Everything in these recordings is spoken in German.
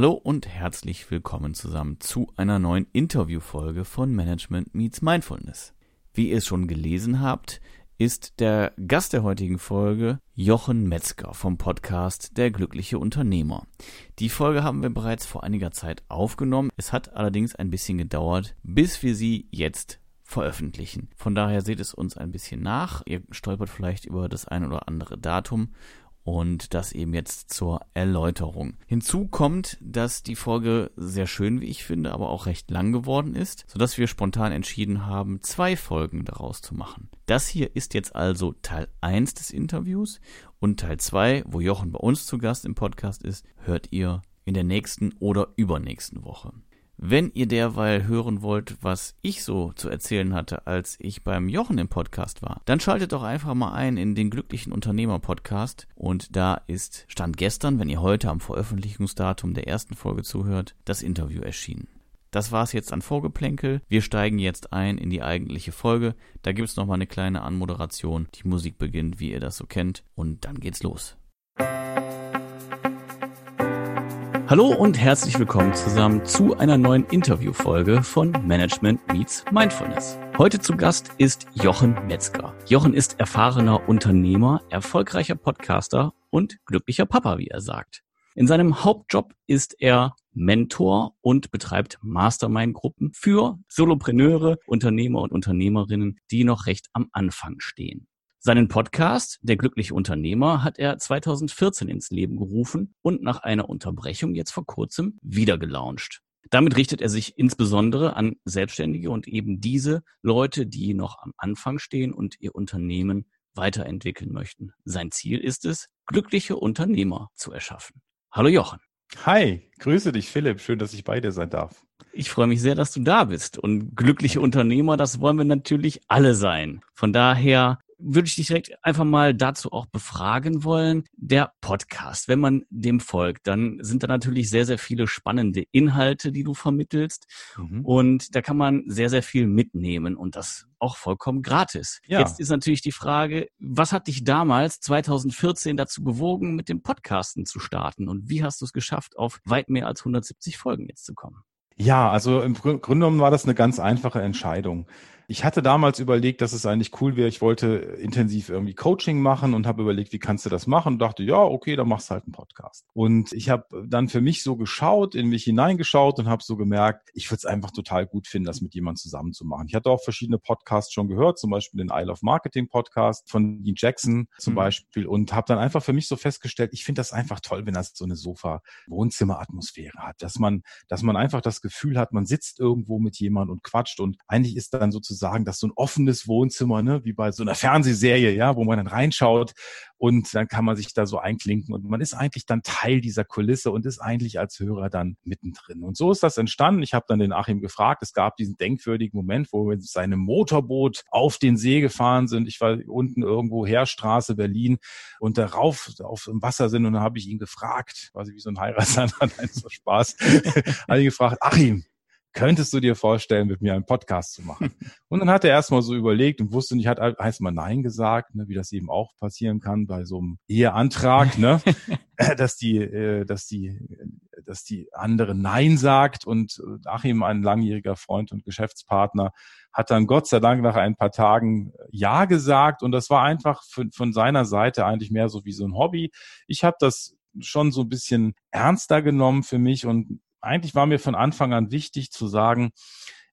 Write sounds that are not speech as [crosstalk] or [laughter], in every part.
Hallo und herzlich willkommen zusammen zu einer neuen Interviewfolge von Management Meets Mindfulness. Wie ihr es schon gelesen habt, ist der Gast der heutigen Folge Jochen Metzger vom Podcast Der glückliche Unternehmer. Die Folge haben wir bereits vor einiger Zeit aufgenommen. Es hat allerdings ein bisschen gedauert, bis wir sie jetzt veröffentlichen. Von daher seht es uns ein bisschen nach. Ihr stolpert vielleicht über das ein oder andere Datum und das eben jetzt zur Erläuterung. Hinzu kommt, dass die Folge sehr schön, wie ich finde, aber auch recht lang geworden ist, sodass wir spontan entschieden haben, zwei Folgen daraus zu machen. Das hier ist jetzt also Teil 1 des Interviews und Teil 2, wo Jochen bei uns zu Gast im Podcast ist, hört ihr in der nächsten oder übernächsten Woche. Wenn ihr derweil hören wollt, was ich so zu erzählen hatte, als ich beim Jochen im Podcast war, dann schaltet doch einfach mal ein in den Glücklichen Unternehmer Podcast. Und da ist Stand gestern, wenn ihr heute am Veröffentlichungsdatum der ersten Folge zuhört, das Interview erschienen. Das war's jetzt an Vorgeplänkel. Wir steigen jetzt ein in die eigentliche Folge. Da gibt's noch mal eine kleine Anmoderation. Die Musik beginnt, wie ihr das so kennt. Und dann geht's los. Hallo und herzlich willkommen zusammen zu einer neuen Interviewfolge von Management Meets Mindfulness. Heute zu Gast ist Jochen Metzger. Jochen ist erfahrener Unternehmer, erfolgreicher Podcaster und glücklicher Papa, wie er sagt. In seinem Hauptjob ist er Mentor und betreibt Mastermind-Gruppen für Solopreneure, Unternehmer und Unternehmerinnen, die noch recht am Anfang stehen. Seinen Podcast, Der glückliche Unternehmer, hat er 2014 ins Leben gerufen und nach einer Unterbrechung jetzt vor kurzem wieder gelauncht. Damit richtet er sich insbesondere an Selbstständige und eben diese Leute, die noch am Anfang stehen und ihr Unternehmen weiterentwickeln möchten. Sein Ziel ist es, glückliche Unternehmer zu erschaffen. Hallo Jochen. Hi, grüße dich Philipp, schön, dass ich bei dir sein darf. Ich freue mich sehr, dass du da bist. Und glückliche Unternehmer, das wollen wir natürlich alle sein. Von daher würde ich dich direkt einfach mal dazu auch befragen wollen. Der Podcast, wenn man dem folgt, dann sind da natürlich sehr, sehr viele spannende Inhalte, die du vermittelst. Mhm. Und da kann man sehr, sehr viel mitnehmen und das auch vollkommen gratis. Ja. Jetzt ist natürlich die Frage, was hat dich damals 2014 dazu bewogen, mit dem Podcasten zu starten? Und wie hast du es geschafft, auf weit mehr als 170 Folgen jetzt zu kommen? Ja, also im Grunde genommen war das eine ganz einfache Entscheidung. Ich hatte damals überlegt, dass es eigentlich cool wäre. Ich wollte intensiv irgendwie Coaching machen und habe überlegt, wie kannst du das machen? Und dachte, ja, okay, dann machst du halt einen Podcast. Und ich habe dann für mich so geschaut, in mich hineingeschaut und habe so gemerkt, ich würde es einfach total gut finden, das mit jemandem zusammen zu machen. Ich hatte auch verschiedene Podcasts schon gehört, zum Beispiel den Isle of Marketing Podcast von Dean Jackson zum mhm. Beispiel und habe dann einfach für mich so festgestellt, ich finde das einfach toll, wenn das so eine Sofa-Wohnzimmer-Atmosphäre hat, dass man, dass man einfach das Gefühl hat, man sitzt irgendwo mit jemandem und quatscht und eigentlich ist dann sozusagen sagen, dass so ein offenes Wohnzimmer, ne, wie bei so einer Fernsehserie, ja, wo man dann reinschaut und dann kann man sich da so einklinken und man ist eigentlich dann Teil dieser Kulisse und ist eigentlich als Hörer dann mittendrin. Und so ist das entstanden. Ich habe dann den Achim gefragt. Es gab diesen denkwürdigen Moment, wo wir mit seinem Motorboot auf den See gefahren sind. Ich war unten irgendwo Heerstraße Berlin und darauf auf dem Wasser sind und dann habe ich ihn gefragt, quasi wie so ein Heiratsantrag, [laughs] nein, so Spaß, [laughs] habe ich gefragt, Achim, könntest du dir vorstellen, mit mir einen Podcast zu machen? [laughs] Und dann hat er erstmal so überlegt und wusste nicht, hat heißt mal Nein gesagt, ne, wie das eben auch passieren kann bei so einem Eheantrag, [laughs] ne, dass die, äh, dass die, dass die andere Nein sagt und Achim, ein langjähriger Freund und Geschäftspartner, hat dann Gott sei Dank nach ein paar Tagen Ja gesagt und das war einfach von, von seiner Seite eigentlich mehr so wie so ein Hobby. Ich habe das schon so ein bisschen ernster genommen für mich und eigentlich war mir von Anfang an wichtig zu sagen,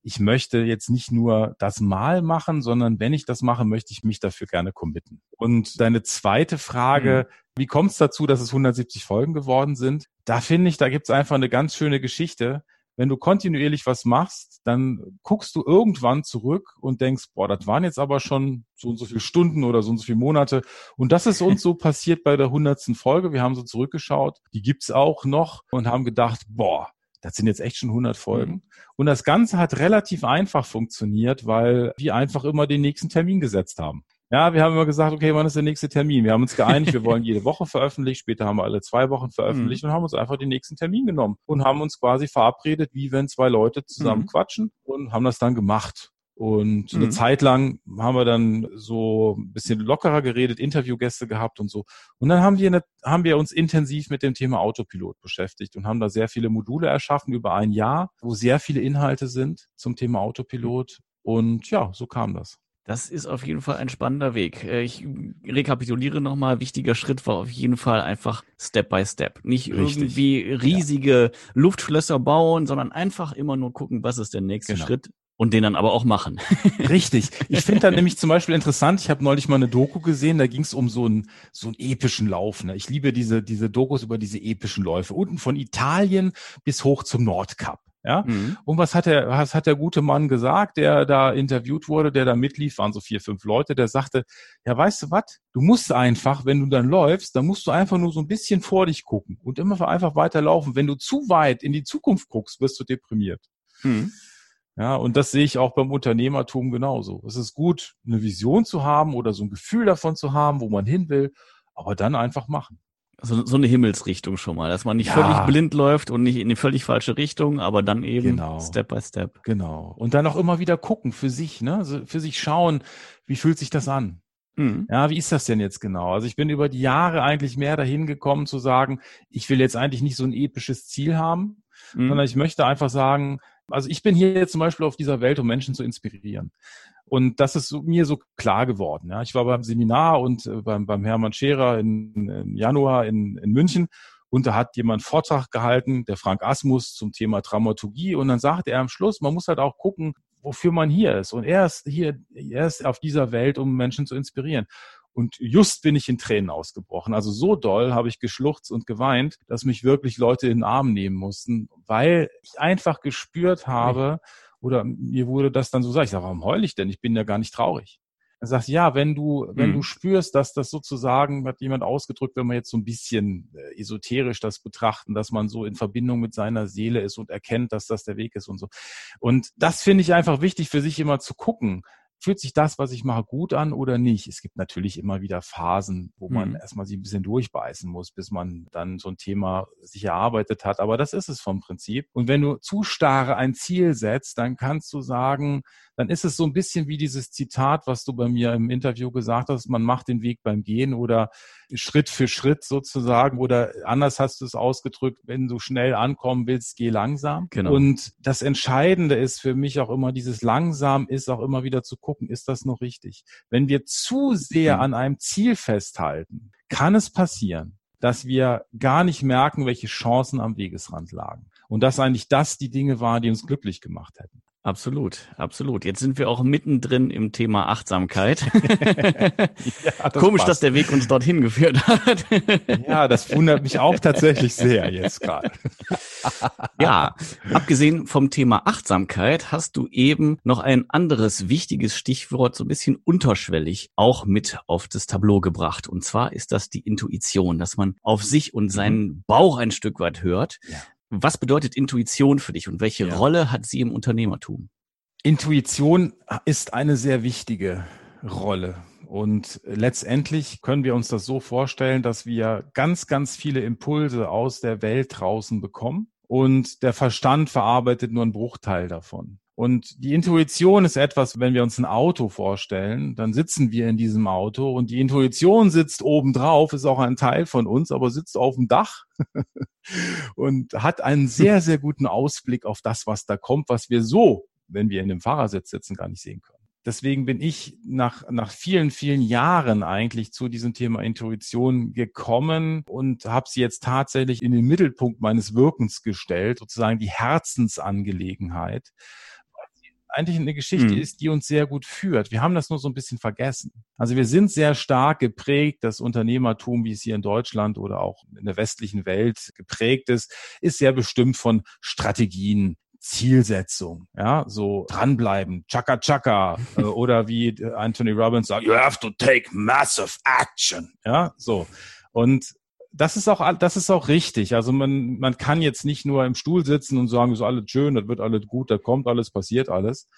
ich möchte jetzt nicht nur das Mal machen, sondern wenn ich das mache, möchte ich mich dafür gerne committen. Und deine zweite Frage, mhm. wie kommt es dazu, dass es 170 Folgen geworden sind? Da finde ich, da gibt es einfach eine ganz schöne Geschichte. Wenn du kontinuierlich was machst, dann guckst du irgendwann zurück und denkst, boah, das waren jetzt aber schon so und so viele Stunden oder so und so viele Monate. Und das ist uns [laughs] so passiert bei der hundertsten Folge. Wir haben so zurückgeschaut, die gibt's auch noch und haben gedacht, boah, das sind jetzt echt schon 100 Folgen. Mhm. Und das Ganze hat relativ einfach funktioniert, weil wir einfach immer den nächsten Termin gesetzt haben. Ja, wir haben immer gesagt, okay, wann ist der nächste Termin? Wir haben uns geeinigt, wir wollen [laughs] jede Woche veröffentlichen. Später haben wir alle zwei Wochen veröffentlicht mhm. und haben uns einfach den nächsten Termin genommen und haben uns quasi verabredet, wie wenn zwei Leute zusammen mhm. quatschen und haben das dann gemacht. Und mhm. eine Zeit lang haben wir dann so ein bisschen lockerer geredet, Interviewgäste gehabt und so. Und dann haben wir, eine, haben wir uns intensiv mit dem Thema Autopilot beschäftigt und haben da sehr viele Module erschaffen über ein Jahr, wo sehr viele Inhalte sind zum Thema Autopilot. Und ja, so kam das. Das ist auf jeden Fall ein spannender Weg. Äh, ich rekapituliere nochmal. Wichtiger Schritt war auf jeden Fall einfach Step by Step. Nicht Richtig. irgendwie riesige ja. Luftschlösser bauen, sondern einfach immer nur gucken, was ist der nächste genau. Schritt und den dann aber auch machen. [laughs] Richtig. Ich finde dann nämlich zum Beispiel interessant, ich habe neulich mal eine Doku gesehen, da ging es um so einen so einen epischen Lauf. Ne? Ich liebe diese, diese Dokus über diese epischen Läufe. Unten von Italien bis hoch zum Nordkap. Ja. Mhm. Und was hat der, was hat der gute Mann gesagt, der da interviewt wurde, der da mitlief, waren so vier, fünf Leute, der sagte, ja, weißt du was? Du musst einfach, wenn du dann läufst, dann musst du einfach nur so ein bisschen vor dich gucken und immer einfach weiterlaufen. Wenn du zu weit in die Zukunft guckst, wirst du deprimiert. Mhm. Ja, und das sehe ich auch beim Unternehmertum genauso. Es ist gut, eine Vision zu haben oder so ein Gefühl davon zu haben, wo man hin will, aber dann einfach machen so, so eine Himmelsrichtung schon mal, dass man nicht ja. völlig blind läuft und nicht in die völlig falsche Richtung, aber dann eben genau. Step by Step. Genau. Und dann auch immer wieder gucken für sich, ne? Also für sich schauen, wie fühlt sich das an? Mhm. Ja, wie ist das denn jetzt genau? Also ich bin über die Jahre eigentlich mehr dahin gekommen zu sagen, ich will jetzt eigentlich nicht so ein episches Ziel haben, mhm. sondern ich möchte einfach sagen, also ich bin hier zum Beispiel auf dieser Welt, um Menschen zu inspirieren. Und das ist mir so klar geworden. Ja. Ich war beim Seminar und äh, beim, beim Hermann Scherer in, im Januar in, in München und da hat jemand Vortrag gehalten, der Frank Asmus zum Thema Dramaturgie und dann sagte er am Schluss, man muss halt auch gucken, wofür man hier ist. Und er ist hier, er ist auf dieser Welt, um Menschen zu inspirieren. Und just bin ich in Tränen ausgebrochen. Also so doll habe ich geschluchzt und geweint, dass mich wirklich Leute in den Arm nehmen mussten, weil ich einfach gespürt habe, oder mir wurde das dann so gesagt, ich sage, warum heul ich denn? Ich bin ja gar nicht traurig. Er sagt, ja, wenn du, wenn mhm. du spürst, dass das sozusagen, hat jemand ausgedrückt, wenn wir jetzt so ein bisschen äh, esoterisch das betrachten, dass man so in Verbindung mit seiner Seele ist und erkennt, dass das der Weg ist und so. Und das finde ich einfach wichtig für sich immer zu gucken fühlt sich das, was ich mache, gut an oder nicht? Es gibt natürlich immer wieder Phasen, wo man mhm. erstmal sich ein bisschen durchbeißen muss, bis man dann so ein Thema sich erarbeitet hat. Aber das ist es vom Prinzip. Und wenn du zu starre ein Ziel setzt, dann kannst du sagen, dann ist es so ein bisschen wie dieses Zitat, was du bei mir im Interview gesagt hast, man macht den Weg beim Gehen oder Schritt für Schritt sozusagen oder anders hast du es ausgedrückt, wenn du schnell ankommen willst, geh langsam. Genau. Und das Entscheidende ist für mich auch immer dieses langsam ist auch immer wieder zu gucken, ist das noch richtig? Wenn wir zu sehr mhm. an einem Ziel festhalten, kann es passieren, dass wir gar nicht merken, welche Chancen am Wegesrand lagen. Und dass eigentlich das die Dinge waren, die uns glücklich gemacht hätten. Absolut, absolut. Jetzt sind wir auch mittendrin im Thema Achtsamkeit. [laughs] ja, das Komisch, passt. dass der Weg uns dorthin geführt hat. ja, das wundert mich auch tatsächlich sehr jetzt gerade. [laughs] ja, abgesehen vom Thema Achtsamkeit hast du eben noch ein anderes wichtiges Stichwort so ein bisschen unterschwellig auch mit auf das Tableau gebracht. Und zwar ist das die Intuition, dass man auf sich und seinen Bauch ein Stück weit hört. Ja. Was bedeutet Intuition für dich und welche ja. Rolle hat sie im Unternehmertum? Intuition ist eine sehr wichtige Rolle. Und letztendlich können wir uns das so vorstellen, dass wir ganz, ganz viele Impulse aus der Welt draußen bekommen und der Verstand verarbeitet nur einen Bruchteil davon. Und die Intuition ist etwas, wenn wir uns ein Auto vorstellen, dann sitzen wir in diesem Auto und die Intuition sitzt oben drauf, ist auch ein Teil von uns, aber sitzt auf dem Dach [laughs] und hat einen sehr, [laughs] sehr guten Ausblick auf das, was da kommt, was wir so, wenn wir in dem Fahrersitz sitzen, gar nicht sehen können. Deswegen bin ich nach, nach vielen, vielen Jahren eigentlich zu diesem Thema Intuition gekommen und habe sie jetzt tatsächlich in den Mittelpunkt meines Wirkens gestellt, sozusagen die Herzensangelegenheit eigentlich eine Geschichte mhm. ist, die uns sehr gut führt. Wir haben das nur so ein bisschen vergessen. Also wir sind sehr stark geprägt, das Unternehmertum, wie es hier in Deutschland oder auch in der westlichen Welt geprägt ist, ist sehr bestimmt von Strategien, Zielsetzung, ja, so dranbleiben, chaka chaka, äh, [laughs] oder wie Anthony Robbins sagt, you have to take massive action, ja, so. Und das ist auch, das ist auch richtig. Also man, man kann jetzt nicht nur im Stuhl sitzen und sagen, so alles schön, das wird alles gut, da kommt alles, passiert alles.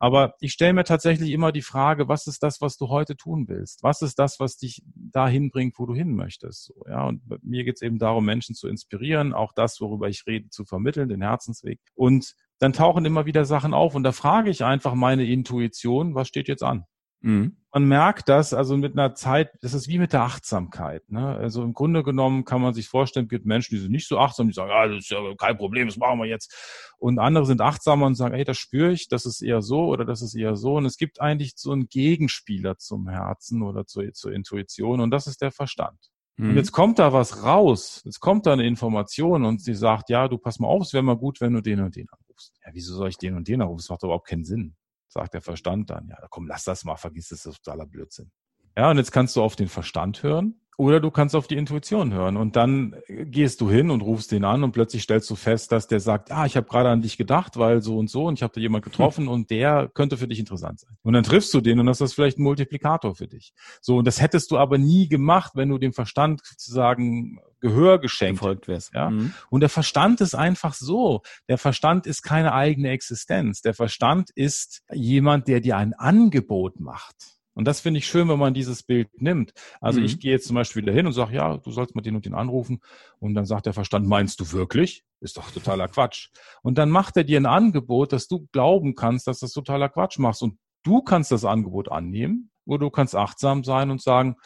Aber ich stelle mir tatsächlich immer die Frage, was ist das, was du heute tun willst? Was ist das, was dich dahin bringt, wo du hin möchtest? So, ja, und mir geht es eben darum, Menschen zu inspirieren, auch das, worüber ich rede, zu vermitteln, den Herzensweg. Und dann tauchen immer wieder Sachen auf und da frage ich einfach meine Intuition, was steht jetzt an? Mhm. Man merkt das also mit einer Zeit, das ist wie mit der Achtsamkeit. Ne? Also im Grunde genommen kann man sich vorstellen, es gibt Menschen, die sind nicht so achtsam, die sagen, ah, das ist ja kein Problem, das machen wir jetzt. Und andere sind achtsamer und sagen, hey, das spüre ich, das ist eher so oder das ist eher so. Und es gibt eigentlich so einen Gegenspieler zum Herzen oder zur, zur Intuition und das ist der Verstand. Mhm. Und jetzt kommt da was raus, jetzt kommt da eine Information und sie sagt, ja, du pass mal auf, es wäre mal gut, wenn du den und den anrufst. Ja, wieso soll ich den und den anrufen? Das macht überhaupt keinen Sinn sagt der Verstand dann, ja, komm, lass das mal, vergiss das, das ist totaler Blödsinn. Ja, und jetzt kannst du auf den Verstand hören oder du kannst auf die Intuition hören und dann gehst du hin und rufst den an und plötzlich stellst du fest, dass der sagt, ah, ich habe gerade an dich gedacht, weil so und so und ich habe da jemand getroffen und der könnte für dich interessant sein. Und dann triffst du den und das ist vielleicht ein Multiplikator für dich. So, und das hättest du aber nie gemacht, wenn du dem Verstand sozusagen Gehör geschenkt Folgt wär's. Ja? Mhm. Und der Verstand ist einfach so. Der Verstand ist keine eigene Existenz. Der Verstand ist jemand, der dir ein Angebot macht. Und das finde ich schön, wenn man dieses Bild nimmt. Also mhm. ich gehe jetzt zum Beispiel wieder hin und sage, ja, du sollst mal den und den anrufen. Und dann sagt der Verstand, meinst du wirklich? Ist doch totaler Quatsch. Und dann macht er dir ein Angebot, dass du glauben kannst, dass das totaler Quatsch machst. Und du kannst das Angebot annehmen, oder du kannst achtsam sein und sagen,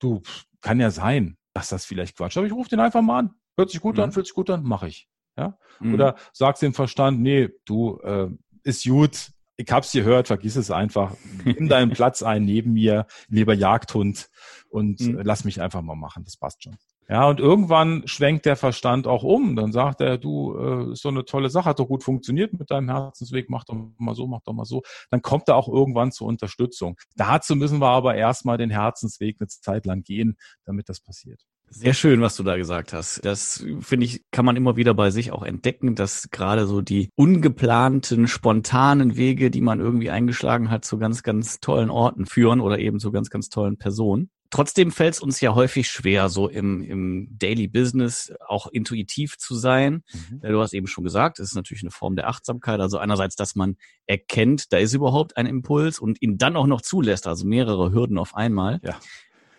du, kann ja sein, dass das vielleicht Quatsch. Aber ich rufe den einfach mal an. Hört sich gut mhm. an, fühlt sich gut an, mache ich. Ja? Mhm. Oder sagst dem Verstand, nee, du, äh, ist gut, ich hab's gehört, vergiss es einfach. Nimm deinen [laughs] Platz ein neben mir, lieber Jagdhund, und mhm. lass mich einfach mal machen. Das passt schon. Ja, und irgendwann schwenkt der Verstand auch um. Dann sagt er, du, äh, ist so eine tolle Sache, hat doch gut funktioniert mit deinem Herzensweg, mach doch mal so, mach doch mal so. Dann kommt er auch irgendwann zur Unterstützung. Dazu müssen wir aber erstmal den Herzensweg eine Zeit lang gehen, damit das passiert. Sehr schön, was du da gesagt hast. Das finde ich, kann man immer wieder bei sich auch entdecken, dass gerade so die ungeplanten, spontanen Wege, die man irgendwie eingeschlagen hat, zu ganz, ganz tollen Orten führen oder eben zu ganz, ganz tollen Personen. Trotzdem fällt es uns ja häufig schwer, so im, im Daily Business auch intuitiv zu sein. Mhm. Du hast eben schon gesagt, es ist natürlich eine Form der Achtsamkeit. Also einerseits, dass man erkennt, da ist überhaupt ein Impuls und ihn dann auch noch zulässt, also mehrere Hürden auf einmal. Ja.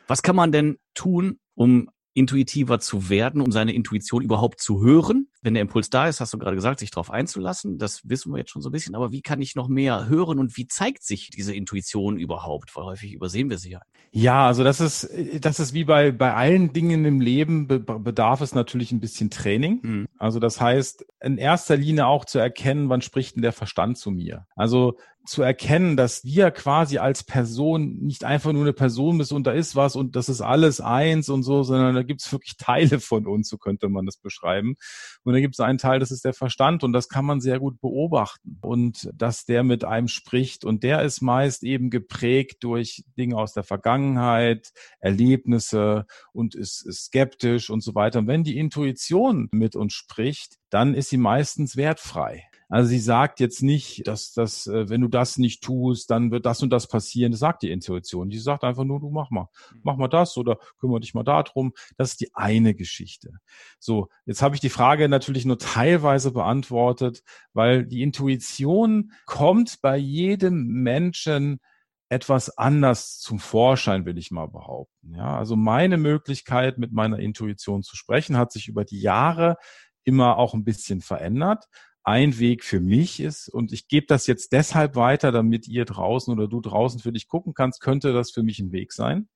Was kann man denn tun, um intuitiver zu werden, um seine Intuition überhaupt zu hören. Wenn der Impuls da ist, hast du gerade gesagt, sich darauf einzulassen. Das wissen wir jetzt schon so ein bisschen. Aber wie kann ich noch mehr hören und wie zeigt sich diese Intuition überhaupt? Weil häufig übersehen wir sie ja. Ja, also das ist, das ist wie bei, bei allen Dingen im Leben bedarf es natürlich ein bisschen Training. Mhm. Also das heißt, in erster Linie auch zu erkennen, wann spricht denn der Verstand zu mir? Also zu erkennen, dass wir quasi als Person nicht einfach nur eine Person bist und da ist was und das ist alles eins und so, sondern da gibt es wirklich Teile von uns, so könnte man das beschreiben. Und da gibt es einen Teil, das ist der Verstand und das kann man sehr gut beobachten und dass der mit einem spricht und der ist meist eben geprägt durch Dinge aus der Vergangenheit, Erlebnisse und ist, ist skeptisch und so weiter. Und wenn die Intuition mit uns spricht, dann ist sie meistens wertfrei. Also sie sagt jetzt nicht, dass das, äh, wenn du das nicht tust, dann wird das und das passieren. Das sagt die Intuition. Die sagt einfach nur, du mach mal, mhm. mach mal das oder kümmere dich mal darum. Das ist die eine Geschichte. So, jetzt habe ich die Frage natürlich nur teilweise beantwortet, weil die Intuition kommt bei jedem Menschen etwas anders zum Vorschein, will ich mal behaupten. Ja, also meine Möglichkeit, mit meiner Intuition zu sprechen, hat sich über die Jahre immer auch ein bisschen verändert ein Weg für mich ist. Und ich gebe das jetzt deshalb weiter, damit ihr draußen oder du draußen für dich gucken kannst, könnte das für mich ein Weg sein.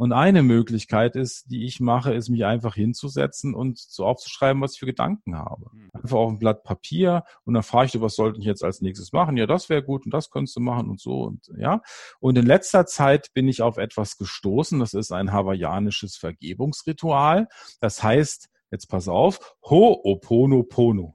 Und eine Möglichkeit ist, die ich mache, ist, mich einfach hinzusetzen und so aufzuschreiben, was ich für Gedanken habe. Hm. Einfach auf ein Blatt Papier und dann frage ich dir, was sollte ich jetzt als nächstes machen? Ja, das wäre gut und das könntest du machen und so und ja. Und in letzter Zeit bin ich auf etwas gestoßen. Das ist ein hawaiianisches Vergebungsritual. Das heißt, jetzt pass auf, Ho'oponopono.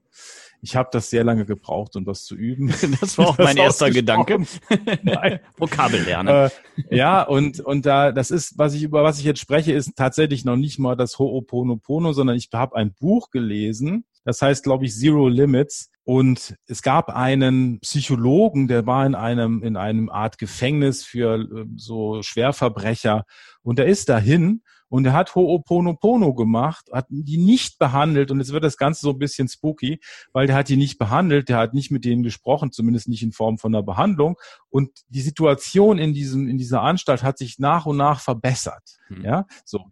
Ich habe das sehr lange gebraucht, um das zu üben. [laughs] Das war [laughs] auch mein erster Gedanke. [laughs] Vokabel lernen. Äh, ja, und, und da, das ist, was ich, über was ich jetzt spreche, ist tatsächlich noch nicht mal das Ho'oponopono, sondern ich habe ein Buch gelesen, das heißt, glaube ich, Zero Limits. Und es gab einen Psychologen, der war in einem, in einem Art Gefängnis für äh, so Schwerverbrecher. Und er ist dahin und er hat Ho'oponopono gemacht, hat die nicht behandelt und jetzt wird das Ganze so ein bisschen spooky, weil der hat die nicht behandelt, der hat nicht mit denen gesprochen, zumindest nicht in Form von einer Behandlung und die Situation in diesem, in dieser Anstalt hat sich nach und nach verbessert. Hm. Ja, so.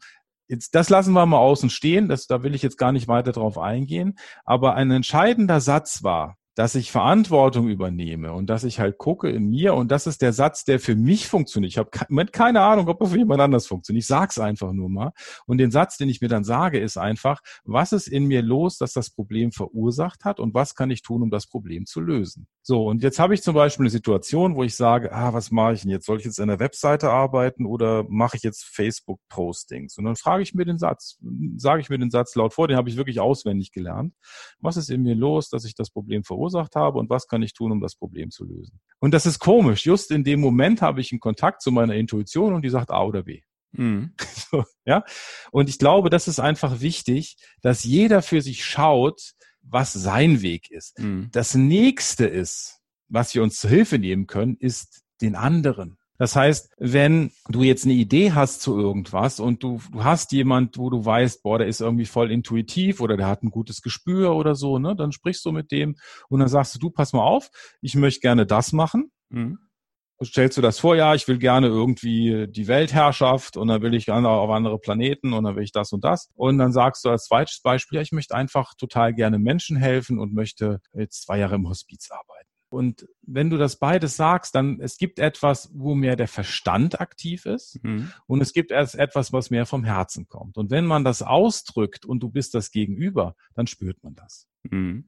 Jetzt, das lassen wir mal außen stehen, das, da will ich jetzt gar nicht weiter drauf eingehen, aber ein entscheidender Satz war, dass ich Verantwortung übernehme und dass ich halt gucke in mir und das ist der Satz, der für mich funktioniert. Ich habe ke keine Ahnung, ob er für jemand anders funktioniert. Ich sag's einfach nur mal. Und den Satz, den ich mir dann sage, ist einfach, was ist in mir los, dass das Problem verursacht hat und was kann ich tun, um das Problem zu lösen? So, und jetzt habe ich zum Beispiel eine Situation, wo ich sage, ah, was mache ich denn jetzt? Soll ich jetzt an der Webseite arbeiten oder mache ich jetzt Facebook-Postings? Und dann frage ich mir den Satz, sage ich mir den Satz laut vor, den habe ich wirklich auswendig gelernt. Was ist in mir los, dass ich das Problem verursacht verursacht habe und was kann ich tun, um das Problem zu lösen. Und das ist komisch. Just in dem Moment habe ich einen Kontakt zu meiner Intuition und die sagt A oder B. Mhm. [laughs] So, ja. Und ich glaube, das ist einfach wichtig, dass jeder für sich schaut, was sein Weg ist. Mhm. Das nächste ist, was wir uns zur Hilfe nehmen können, ist den anderen. Das heißt, wenn du jetzt eine Idee hast zu irgendwas und du, du hast jemand, wo du weißt, boah, der ist irgendwie voll intuitiv oder der hat ein gutes Gespür oder so, ne, dann sprichst du mit dem und dann sagst du, du, pass mal auf, ich möchte gerne das machen. Mhm. Stellst du das vor, ja, ich will gerne irgendwie die Weltherrschaft und dann will ich gerne auf andere Planeten und dann will ich das und das. Und dann sagst du als zweites Beispiel, ja, ich möchte einfach total gerne Menschen helfen und möchte jetzt zwei Jahre im Hospiz arbeiten. Und wenn du das beides sagst, dann es gibt etwas, wo mehr der Verstand aktiv ist mhm. und es gibt etwas, was mehr vom Herzen kommt. Und wenn man das ausdrückt und du bist das Gegenüber, dann spürt man das. Mhm.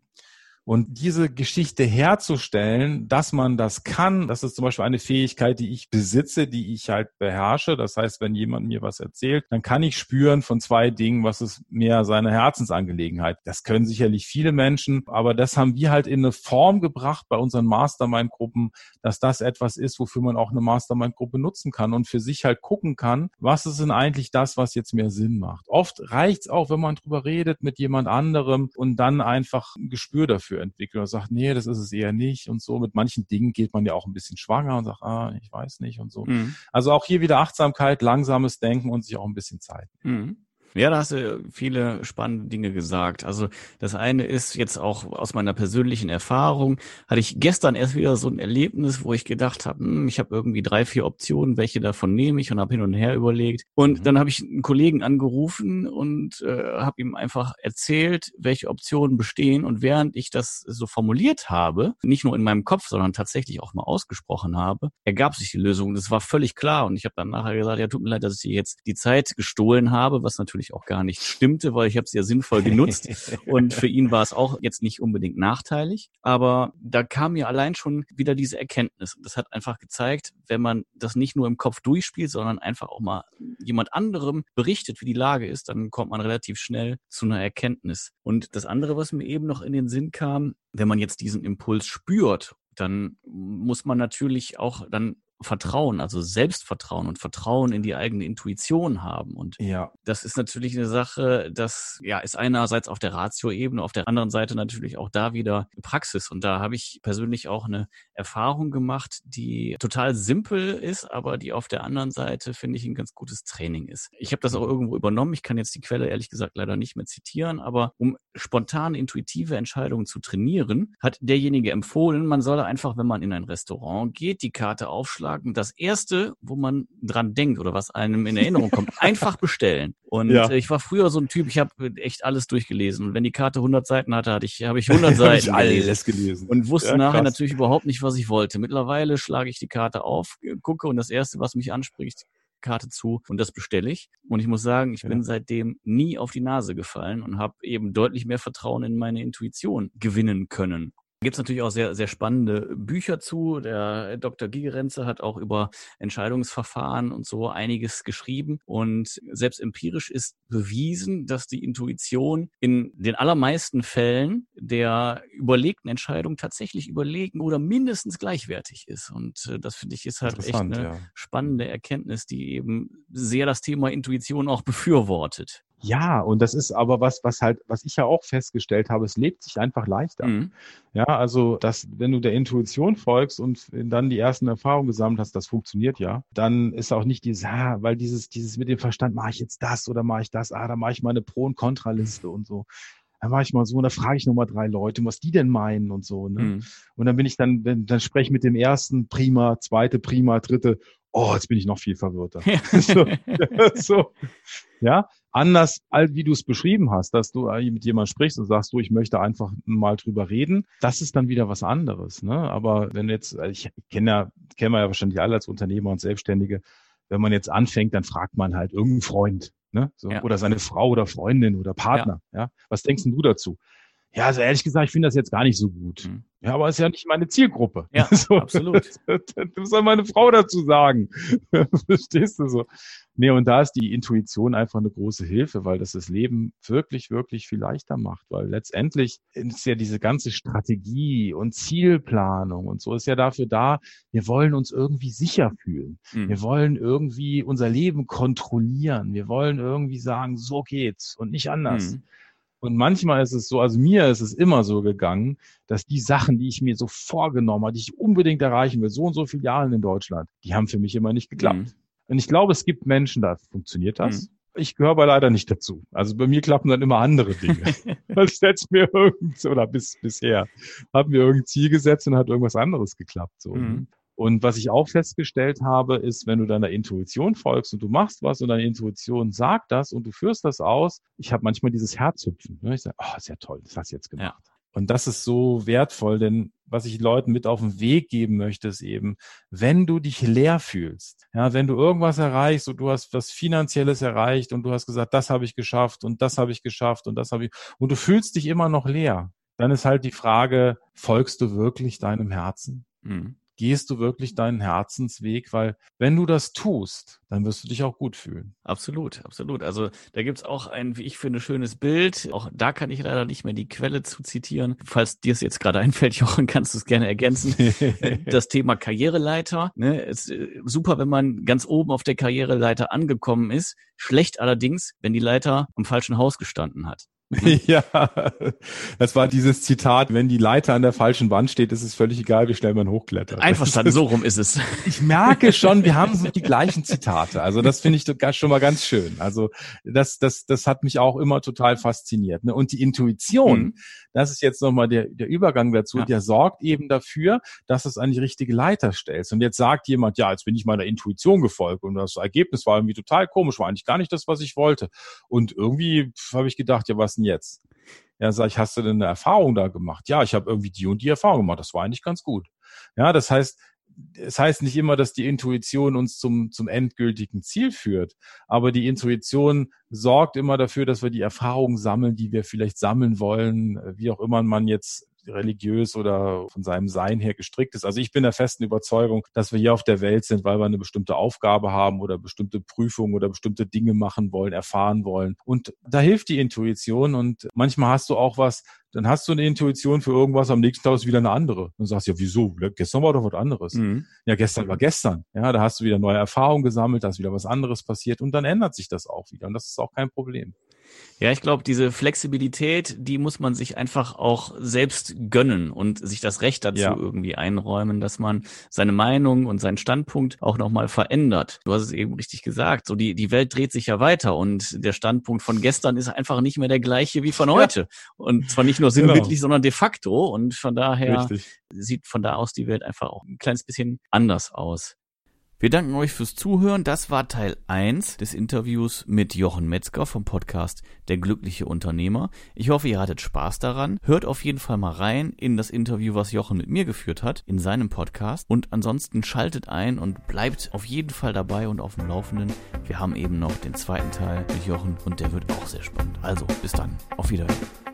Und diese Geschichte herzustellen, dass man das kann, das ist zum Beispiel eine Fähigkeit, die ich besitze, die ich halt beherrsche. Das heißt, wenn jemand mir was erzählt, dann kann ich spüren von zwei Dingen, was ist mehr seine Herzensangelegenheit. Das können sicherlich viele Menschen, aber das haben wir halt in eine Form gebracht bei unseren Mastermind-Gruppen, dass das etwas ist, wofür man auch eine Mastermind-Gruppe nutzen kann und für sich halt gucken kann, was ist denn eigentlich das, was jetzt mehr Sinn macht. Oft reicht's auch, wenn man drüber redet mit jemand anderem und dann einfach ein Gespür dafür dafür entwickelt und sagt, nee, das ist es eher nicht und so. Mit manchen Dingen geht man ja auch ein bisschen schwanger und sagt, ah, ich weiß nicht und so. Mhm. Also auch hier wieder Achtsamkeit, langsames Denken und sich auch ein bisschen Zeit. Mhm. Ja, da hast du viele spannende Dinge gesagt. Also das eine ist jetzt auch aus meiner persönlichen Erfahrung, hatte ich gestern erst wieder so ein Erlebnis, wo ich gedacht habe, hm, ich habe irgendwie drei, vier Optionen, welche davon nehme ich und habe hin und her überlegt. Und mhm. dann habe ich einen Kollegen angerufen und äh, habe ihm einfach erzählt, welche Optionen bestehen. Und während ich das so formuliert habe, nicht nur in meinem Kopf, sondern tatsächlich auch mal ausgesprochen habe, ergab sich die Lösung. Das war völlig klar. Und ich habe dann nachher gesagt, ja, tut mir leid, dass ich dir jetzt die Zeit gestohlen habe, was natürlich natürlich auch gar nicht stimmte, weil ich habe es ja sinnvoll genutzt [laughs] und für ihn war es auch jetzt nicht unbedingt nachteilig. Aber da kam mir allein schon wieder diese Erkenntnis. Das hat einfach gezeigt, wenn man das nicht nur im Kopf durchspielt, sondern einfach auch mal jemand anderem berichtet, wie die Lage ist, dann kommt man relativ schnell zu einer Erkenntnis. Und das andere, was mir eben noch in den Sinn kam, wenn man jetzt diesen Impuls spürt dann muss man natürlich auch dann Vertrauen, also Selbstvertrauen und Vertrauen in die eigene Intuition haben. Und ja. das ist natürlich eine Sache, das ja ist einerseits auf der Ratio-Ebene, auf der anderen Seite natürlich auch da wieder Praxis. Und da habe ich persönlich auch eine Erfahrung gemacht, die total simpel ist, aber die auf der anderen Seite, finde ich, ein ganz gutes Training ist. Ich habe das auch irgendwo übernommen. Ich kann jetzt die Quelle ehrlich gesagt leider nicht mehr zitieren, aber um spontan intuitive Entscheidungen zu trainieren, hat derjenige empfohlen, man solle einfach, wenn man in ein Restaurant geht, die Karte aufschlagen sagen, das erste, wo man dran denkt oder was einem in Erinnerung kommt, [laughs] einfach bestellen. Und ja. ich war früher so ein Typ, ich habe echt alles durchgelesen. Und wenn die Karte 100 Seiten hatte, hatte ich, habe ich 100 [laughs] Seiten ich alles gelesen. Und wusste ja, nachher natürlich überhaupt nicht, was ich wollte. Mittlerweile schlage ich die Karte auf, gucke und das erste, was mich anspricht, Karte zu und das bestelle ich. Und ich muss sagen, ich ja. bin seitdem nie auf die Nase gefallen und habe eben deutlich mehr Vertrauen in meine Intuition gewinnen können gibt es natürlich auch sehr, sehr spannende Bücher zu. Der Dr. Gigerenze hat auch über Entscheidungsverfahren und so einiges geschrieben. Und selbst empirisch ist bewiesen, dass die Intuition in den allermeisten Fällen der überlegten Entscheidung tatsächlich überlegen oder mindestens gleichwertig ist. Und äh, das finde ich ist halt echt eine ja. spannende Erkenntnis, die eben sehr das Thema Intuition auch befürwortet. Ja, und das ist aber was, was halt, was ich ja auch festgestellt habe, es lebt sich einfach leichter. Mhm. Ja, also, dass, wenn du der Intuition folgst und dann die ersten Erfahrungen gesammelt hast, das funktioniert ja, dann ist auch nicht dieses, ah, weil dieses, dieses mit dem Verstand, mache ich jetzt das oder mache ich das, ah, da mache ich mal eine Pro- und Kontraliste und so. Dann war ich mal so, und da frage ich nochmal drei Leute, was die denn meinen und so. Ne? Mhm. Und dann bin ich dann, dann spreche ich mit dem ersten prima, zweite prima, dritte, oh, jetzt bin ich noch viel verwirrter. [laughs] so, [laughs] so, ja, anders, als wie du es beschrieben hast, dass du mit jemandem sprichst und sagst, du, ich möchte einfach mal drüber reden, das ist dann wieder was anderes. Ne? Aber wenn jetzt, ich kenne ja, kennen wir ja wahrscheinlich alle als Unternehmer und Selbstständige, wenn man jetzt anfängt, dann fragt man halt irgendeinen Freund, ne? So, ja. oder seine Frau oder Freundin oder Partner. Ja. ja? Was denkst du dazu? Ja, also ehrlich gesagt, ich finde das jetzt gar nicht so gut. Mhm. Ja, aber es ist ja nicht meine Zielgruppe. Ja, [laughs] so, absolut. [laughs] Das soll meine Frau dazu sagen. [laughs] Verstehst du so? Nee, und da ist die Intuition einfach eine große Hilfe, weil das das Leben wirklich, wirklich viel leichter macht. Weil letztendlich ist ja diese ganze Strategie und Zielplanung und so ist ja dafür da, wir wollen uns irgendwie sicher fühlen. Mhm. Wir wollen irgendwie unser Leben kontrollieren. Wir wollen irgendwie sagen, so geht's und nicht anders. Mhm. Und manchmal ist es so, also mir ist es immer so gegangen, dass die Sachen, die ich mir so vorgenommen habe, die ich unbedingt erreichen will, so und so Filialen in Deutschland, die haben für mich immer nicht geklappt. Mhm. Und ich glaube, es gibt Menschen, da funktioniert das. Mhm. Ich gehöre aber leider nicht dazu. Also bei mir klappen dann immer andere Dinge. [laughs] ich setze mir irgend, oder bis, bisher, haben mir irgendein Ziel gesetzt und hat irgendwas anderes geklappt. So. Mhm. Und was ich auch festgestellt habe, ist, wenn du deiner Intuition folgst und du machst was und deine Intuition sagt das und du führst das aus, ich habe manchmal dieses Herzhüpfen. Ne? Ich sage, oh, ist ja toll, das hast du jetzt gemacht. Ja. Und das ist so wertvoll, denn was ich Leuten mit auf den Weg geben möchte, ist eben, wenn du dich leer fühlst, ja, wenn du irgendwas erreichst und du hast was Finanzielles erreicht und du hast gesagt, das habe ich geschafft und das habe ich geschafft und das habe ich, und du fühlst dich immer noch leer, dann ist halt die Frage, folgst du wirklich deinem Herzen? Mhm gehst du wirklich deinen Herzensweg, weil wenn du das tust, dann wirst du dich auch gut fühlen. Absolut, absolut. Also da gibt's auch ein, wie ich finde, schönes Bild. Auch da kann ich leider nicht mehr die Quelle zu zitieren. Falls dir es jetzt gerade [laughs] einfällt, Jochen, kannst du es gerne ergänzen. [laughs] das Thema Karriereleiter. Ne, ist äh, super, wenn man ganz oben auf der Karriereleiter angekommen ist. Schlecht allerdings, wenn die Leiter am falschen Haus gestanden hat. [laughs] ja, das war dieses Zitat, wenn die Leiter an der falschen Wand steht, ist es völlig egal, wie schnell man hochklettert. Einverstanden, so rum ist es. [laughs] Ich merke schon, wir haben so die gleichen Zitate. Also das finde ich schon mal ganz schön. Also das, das, das hat mich auch immer total fasziniert. Ne? Und die Intuition, mhm. das ist jetzt nochmal der, der Übergang dazu, ja. der sorgt eben dafür, dass es an die richtige Leiter stellst. Und jetzt sagt jemand, ja, jetzt bin ich meiner Intuition gefolgt und das Ergebnis war irgendwie total komisch, war eigentlich gar nicht das, was ich wollte. Und irgendwie habe ich gedacht, ja, was denn jetzt? Ja, sag ich, hast du denn eine Erfahrung da gemacht? Ja, ich habe irgendwie die und die Erfahrung gemacht. Das war eigentlich ganz gut. Ja, das heißt, es heißt nicht immer, dass die Intuition uns zum, zum endgültigen Ziel führt, aber die Intuition sorgt immer dafür, dass wir die Erfahrungen sammeln, die wir vielleicht sammeln wollen, wie auch immer man jetzt religiös oder von seinem Sein her gestrickt ist. Also ich bin der festen Überzeugung, dass wir hier auf der Welt sind, weil wir eine bestimmte Aufgabe haben oder bestimmte Prüfungen oder bestimmte Dinge machen wollen, erfahren wollen. Und da hilft die Intuition und manchmal hast du auch was, dann hast du eine Intuition für irgendwas, am nächsten Tag ist wieder eine andere. Und sagst, ja, wieso? Gestern war doch was anderes. Mhm. Ja, gestern war gestern. Ja, da hast du wieder neue Erfahrungen gesammelt, da ist wieder was anderes passiert und dann ändert sich das auch wieder. Und das ist auch kein Problem. Ja, ich glaube, diese Flexibilität, die muss man sich einfach auch selbst gönnen und sich das Recht dazu ja. irgendwie einräumen, dass man seine Meinung und seinen Standpunkt auch nochmal verändert. Du hast es eben richtig gesagt. So die, die Welt dreht sich ja weiter und der Standpunkt von gestern ist einfach nicht mehr der gleiche wie von heute. Ja. Und zwar nicht nur genau. sinnbildlich, genau. sondern de facto. Und von daher richtig. sieht von da aus die Welt einfach auch ein kleines bisschen anders aus. Wir danken euch fürs Zuhören. Das war Teil 1 des Interviews mit Jochen Metzger vom Podcast Der glückliche Unternehmer. Ich hoffe, ihr hattet Spaß daran. Hört auf jeden Fall mal rein in das Interview, was Jochen mit mir geführt hat, in seinem Podcast. Und ansonsten schaltet ein und bleibt auf jeden Fall dabei und auf dem Laufenden. Wir haben eben noch den zweiten Teil mit Jochen und der wird auch sehr spannend. Also, bis dann. Auf Wiedersehen.